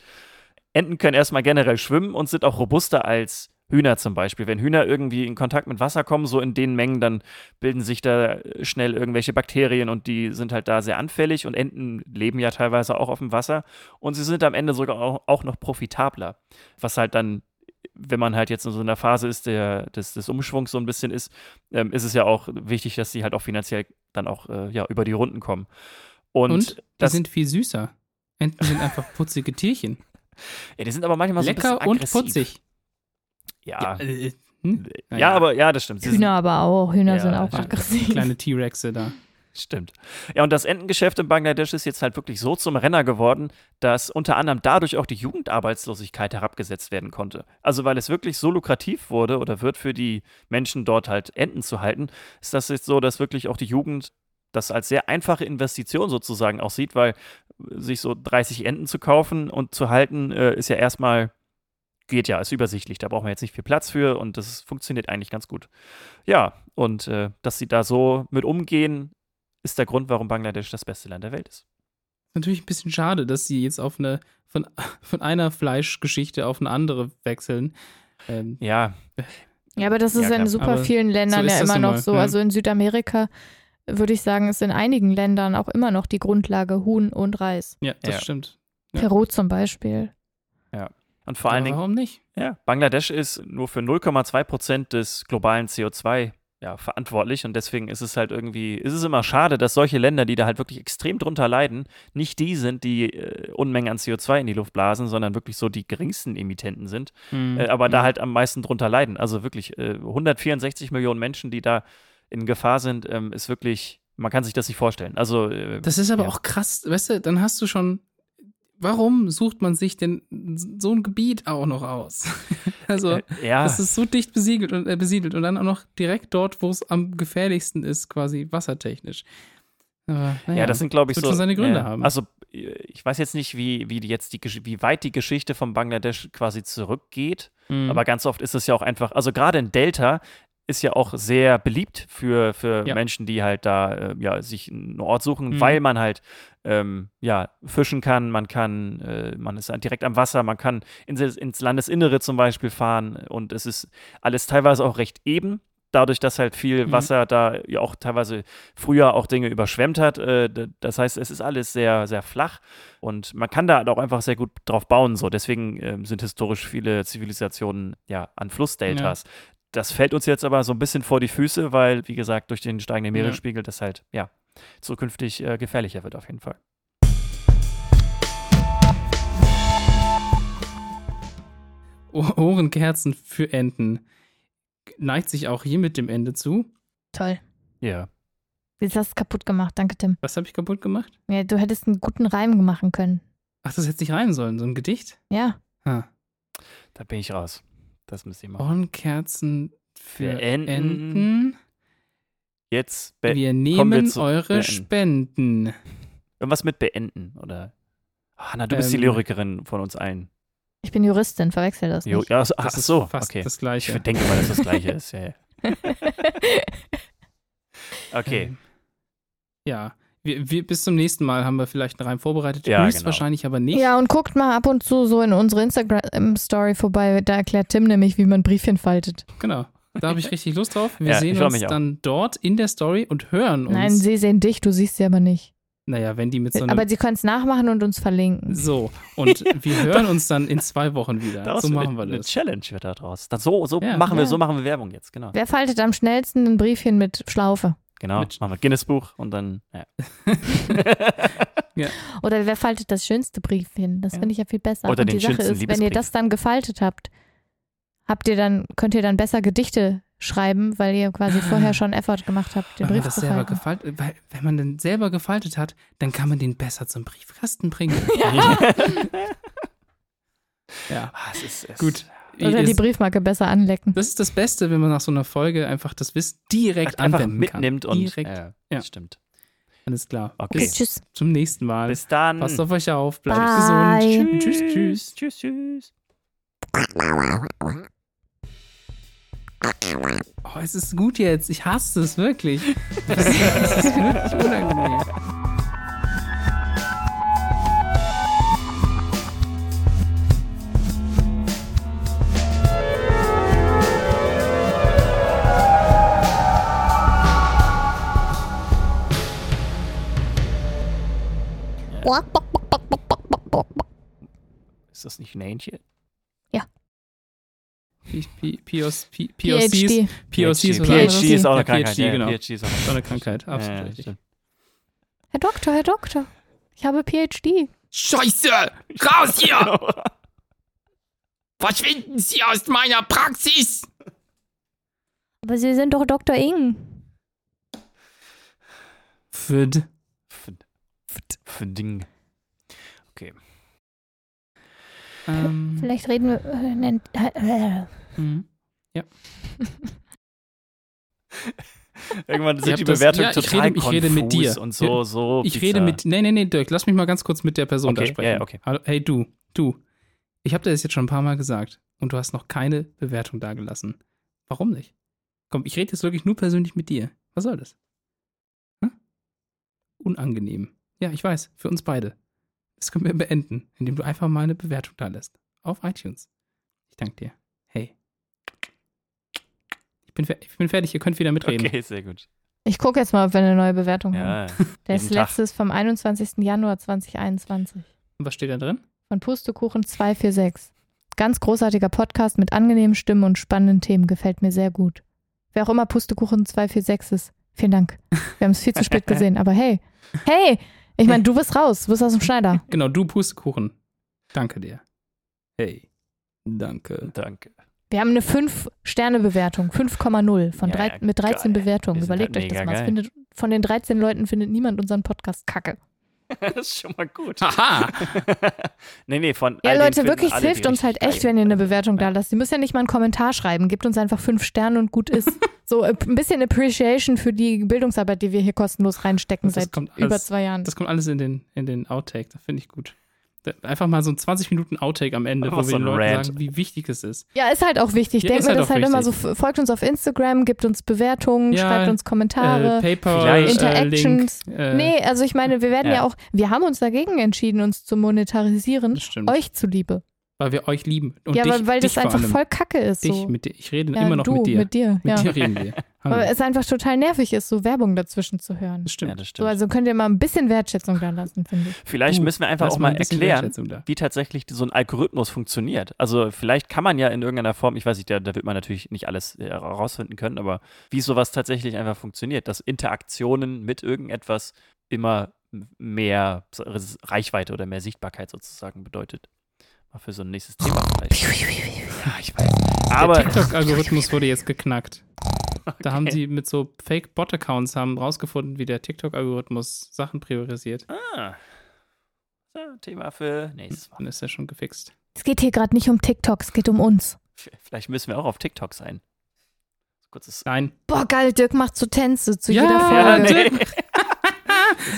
Enten können erstmal generell schwimmen und sind auch robuster als Hühner zum Beispiel. Wenn Hühner irgendwie in Kontakt mit Wasser kommen, so in den Mengen, dann bilden sich da schnell irgendwelche Bakterien und die sind halt da sehr anfällig und Enten leben ja teilweise auch auf dem Wasser und sie sind am Ende sogar auch, auch noch profitabler. Was halt dann, wenn man halt jetzt in so einer Phase ist, der, des, des Umschwungs so ein bisschen ist, ähm, ist es ja auch wichtig, dass sie halt auch finanziell dann auch äh, ja, über die Runden kommen. Und, Und die das, sind viel süßer. Enten sind einfach putzige Tierchen. ja, die sind aber manchmal so ein Lecker und putzig. Ja, äh, hm? ja, Naja. aber ja, das stimmt. Sie sind- Hühner aber auch. Hühner Ja, sind auch aggressiv. Kleine T-Rexe da. Stimmt. Ja, und das Entengeschäft in Bangladesch ist jetzt halt wirklich so zum Renner geworden, dass unter anderem dadurch auch die Jugendarbeitslosigkeit herabgesetzt werden konnte. Also weil es wirklich so lukrativ wurde oder wird für die Menschen dort halt Enten zu halten, ist das jetzt so, dass wirklich auch die Jugend das als sehr einfache Investition sozusagen auch sieht, weil sich so 30 Enten zu kaufen und zu halten, äh, ist ja erstmal, geht ja, ist übersichtlich. Da braucht man jetzt nicht viel Platz für und das funktioniert eigentlich ganz gut. Ja, und äh, dass sie da so mit umgehen, ist der Grund, warum Bangladesch das beste Land der Welt ist. Natürlich ein bisschen schade, dass sie jetzt auf eine, von, von einer Fleischgeschichte auf eine andere wechseln. Ähm, Ja, Ja, aber das ist Ja, in super Aber vielen Ländern ist ja immer noch so. ja. Also in Südamerika würde ich sagen, ist in einigen Ländern auch immer noch die Grundlage Huhn und Reis. ja, das Ja. stimmt. Ja. Peru zum Beispiel. Und vor allen Dingen, warum nicht? ja, Bangladesch ist nur für 0,2 Prozent des globalen CO2 ja, verantwortlich und deswegen ist es halt irgendwie, ist es immer schade, dass solche Länder, die da halt wirklich extrem drunter leiden, nicht die sind, die äh, Unmengen an CO2 in die Luft blasen, sondern wirklich so die geringsten Emittenten sind, Hm, äh, aber da hm. halt am meisten drunter leiden. Also wirklich äh, 164 Millionen Menschen, die da in Gefahr sind, ähm, ist wirklich, man kann sich das nicht vorstellen. Also äh, Das ist aber ja. auch krass, weißt du, dann hast du schon. Warum sucht man sich denn so ein Gebiet auch noch aus? also, äh, ja. das ist so dicht besiegelt und, äh, besiedelt und dann auch noch direkt dort, wo es am gefährlichsten ist, quasi wassertechnisch. Aber, naja, Ja, das sind, glaube ich, so. schon seine Gründe ja, haben. Also, äh, ich weiß jetzt nicht, wie, wie jetzt die, wie weit die Geschichte von Bangladesch quasi zurückgeht, Mhm. aber ganz oft ist es ja auch einfach, also gerade in Delta ist ja auch sehr beliebt für, für Ja. Menschen, die halt da äh, ja, sich einen Ort suchen, Mhm. weil man halt ähm, ja, fischen kann, man kann, äh, man ist direkt am Wasser, man kann ins, ins Landesinnere zum Beispiel fahren und es ist alles teilweise auch recht eben. Dadurch, dass halt viel Mhm. Wasser da ja auch teilweise früher auch Dinge überschwemmt hat. Äh, das heißt, es ist alles sehr, sehr flach und man kann da auch einfach sehr gut drauf bauen. So. Deswegen ähm, sind historisch viele Zivilisationen ja an Flussdeltas. Das fällt uns jetzt aber so ein bisschen vor die Füße, weil, wie gesagt, durch den steigenden Ja. Meeresspiegel das halt, ja, zukünftig äh, gefährlicher wird auf jeden Fall. Ohrenkerzen für Enten neigt sich auch hier mit dem Ende zu. Toll. Ja. Jetzt hast du es kaputt gemacht. Danke, Tim. Was habe ich kaputt gemacht? Ja, du hättest einen guten Reim machen können. Ach, das hätte nicht rein sollen, so ein Gedicht? Ja. Ha. Da bin ich raus. Das müsst ihr machen. Ohrenkerzen für Für Enten. Enten. Jetzt Wir wir nehmen zu eure beenden. Spenden. irgendwas mit beenden, oder? Hanna, du bist die Ähm, Lyrikerin von uns allen. Ich bin Juristin, verwechsel das Jo, nicht. ja, so, ach Das ist so, fast okay. das Ich Gleiche. denke mal, dass das gleiche ist. Ja, ja. Okay. Ähm, Ja. Wir, wir, bis zum nächsten Mal haben wir vielleicht einen Reim vorbereitet. Ja, Höchstwahrscheinlich aber nicht. Ja, und guckt mal ab und zu so in unsere Instagram-Story vorbei. Da erklärt Tim nämlich, wie man Briefchen faltet. Genau. Da habe ich richtig Lust drauf. Wir Ja, sehen uns dann dort in der Story und hören uns. Nein, sie sehen dich, du siehst sie aber nicht. naja, wenn die mit so einem. aber sie können es nachmachen und uns verlinken. so, und wir hören uns dann in zwei Wochen wieder. Daraus so machen wir eine das. Challenge wird da draus. Das, so so Ja. machen wir, Ja. so machen wir Werbung jetzt, genau. Wer faltet am schnellsten ein Briefchen mit Schlaufe? Genau, Mit- machen wir Guinness-Buch und dann, ja. Oder wer faltet das schönste Briefchen? Das Ja. finde ich ja viel besser. Oder und den die Sache schönsten ist, wenn ihr das dann gefaltet habt, habt ihr dann, könnt ihr dann besser Gedichte schreiben, weil ihr quasi vorher schon Effort gemacht habt, den Wenn man Brief das zu selber falten. gefaltet, weil, wenn man den selber gefaltet hat, dann kann man den besser zum Briefkasten bringen. ja, Ah, es ist, es gut. Oder Ihr- die Briefmarke besser anlecken. das ist das Beste, wenn man nach so einer Folge einfach das Wissen direkt einfach anwenden mitnimmt kann. und direkt. ja, Ja. das stimmt. Alles klar. Okay. Bis Tschüss. zum nächsten Mal. Bis dann. Passt auf euch auf. Bleibt Bye. gesund. Tschüss, tschüss. Tschüss, tschüss. Oh, es ist gut jetzt. Ich hasse es wirklich. Ist, das ist wirklich unangenehm. Ist das nicht ein Hähnchen? P- P- POS P- POCs, PhD. POC ist auch eine Ja, Krankheit. PhD, ja, genau. PhD ist auch eine Krankheit, absolut Ja, richtig. Herr Doktor, Herr Doktor, ich habe PhD. Scheiße! Raus hier! Verschwinden Sie aus meiner Praxis! Aber Sie sind doch Dr. Ing. Fid. F- F- Ding. Okay. Ähm, Vielleicht reden wir. Äh, nennt- äh, mhm. Irgendwann Ihr sind die Bewertungen ja, ich total rede- ich rede mit dir. und so, so Ich bizarr. rede mit. Nee, nee, nee, Dirk, lass mich mal ganz kurz mit der Person da Okay, sprechen. ja, ja, okay. Hallo, hey, du, du. Ich habe dir das jetzt schon ein paar Mal gesagt und du hast noch keine Bewertung dagelassen. Warum nicht? Komm, ich rede jetzt wirklich nur persönlich mit dir. Was soll das? Hm? Unangenehm. Ja, ich weiß, für uns beide. Das können wir beenden, indem du einfach mal eine Bewertung da lässt. Auf iTunes. Ich danke dir. Hey. Ich bin, ich bin fertig, ihr könnt wieder mitreden. Okay, sehr gut. Ich gucke jetzt mal, ob wir eine neue Bewertung haben. Ja, Der jeden ist Tag. letztes vom 21. Januar 2021. Und was steht da drin? Von Pustekuchen 246. Ganz großartiger Podcast mit angenehmen Stimmen und spannenden Themen. Gefällt mir sehr gut. Wer auch immer Pustekuchen 246 ist. Vielen Dank. Wir haben es viel zu spät gesehen, aber hey. Hey! Ich meine, du bist raus. Du bist aus dem Schneider. Genau, du Pustekuchen. Danke dir. Hey. Danke. danke. Wir haben eine 5-Sterne-Bewertung. 5,0 von Ja, drei, ja, mit 13 geil. Bewertungen. Überlegt halt euch das mal. Findet, von den 13 Leuten findet niemand unseren Podcast kacke. das ist schon mal gut. Haha! nee, nee, von Ja, Leute, wirklich, es hilft uns halt echt, wenn ihr eine Bewertung da lasst. Ihr müsst ja nicht mal einen Kommentar schreiben. Gebt uns einfach fünf Sterne und gut ist. so äh, ein bisschen Appreciation für die Bildungsarbeit, die wir hier kostenlos reinstecken Das seit kommt über alles- zwei Jahren. Das kommt alles in den, in den Outtake, das finde ich gut. Einfach mal so ein 20 Minuten Outtake am Ende, Einfach wo so wir den ein Leuten Rant. sagen, wie wichtig es ist. Ja, ist halt auch wichtig. Ja, Denkt mir halt das halt immer so, folgt uns auf Instagram, gibt uns Bewertungen, Ja, schreibt uns Kommentare. Äh, PayPal, Vielleicht- äh, Interactions. Link, äh, nee, also ich meine, wir werden ja. Ja. auch, wir haben uns dagegen entschieden, uns zu monetarisieren, Das stimmt. euch zuliebe. Weil wir euch lieben. Und ja, dich, weil, weil dich das einfach allem. voll kacke ist. Dich so. mit dir. Ich rede ja, immer noch du, mit dir. Mit dir, Mit ja. dir reden wir. Hallo. Aber es einfach total nervig ist, so Werbung dazwischen zu hören. das stimmt. Ja, das So, stimmt. also könnt ihr mal ein bisschen Wertschätzung da lassen, finde ich. Vielleicht Du, müssen wir einfach auch mal ein erklären, wie tatsächlich so ein Algorithmus funktioniert. Also vielleicht kann man ja in irgendeiner Form, ich weiß nicht, da, da wird man natürlich nicht alles äh, herausfinden können, aber wie sowas tatsächlich einfach funktioniert, dass Interaktionen mit irgendetwas immer mehr Reichweite oder mehr Sichtbarkeit sozusagen bedeutet. Mal für so ein nächstes Thema vielleicht. Ja, ich weiß. Aber Der TikTok-Algorithmus wurde jetzt geknackt. Da haben sie mit so Fake-Bot-Accounts haben rausgefunden, wie der TikTok-Algorithmus Sachen priorisiert. ah, so, Thema für nächstes Mal. Dann ist er schon gefixt. Es geht hier gerade nicht um TikTok, es geht um uns. Vielleicht müssen wir auch auf TikTok sein. Kurzes. Nein, Boah, geil, Dirk macht so Tänze zu Ja, jeder Ja, Folge.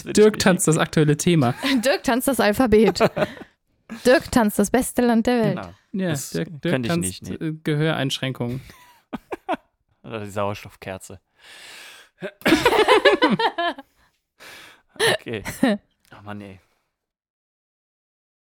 nee. Dirk- tanzt das aktuelle Thema. Dirk tanzt das Alphabet. Dirk tanzt das beste Land der Welt. Genau. Ja, Das Dirk, Dirk könnte ich tanzt nicht, nee. äh, Gehöreinschränkungen. Oder die Sauerstoffkerze. okay. Oh Mann, ey.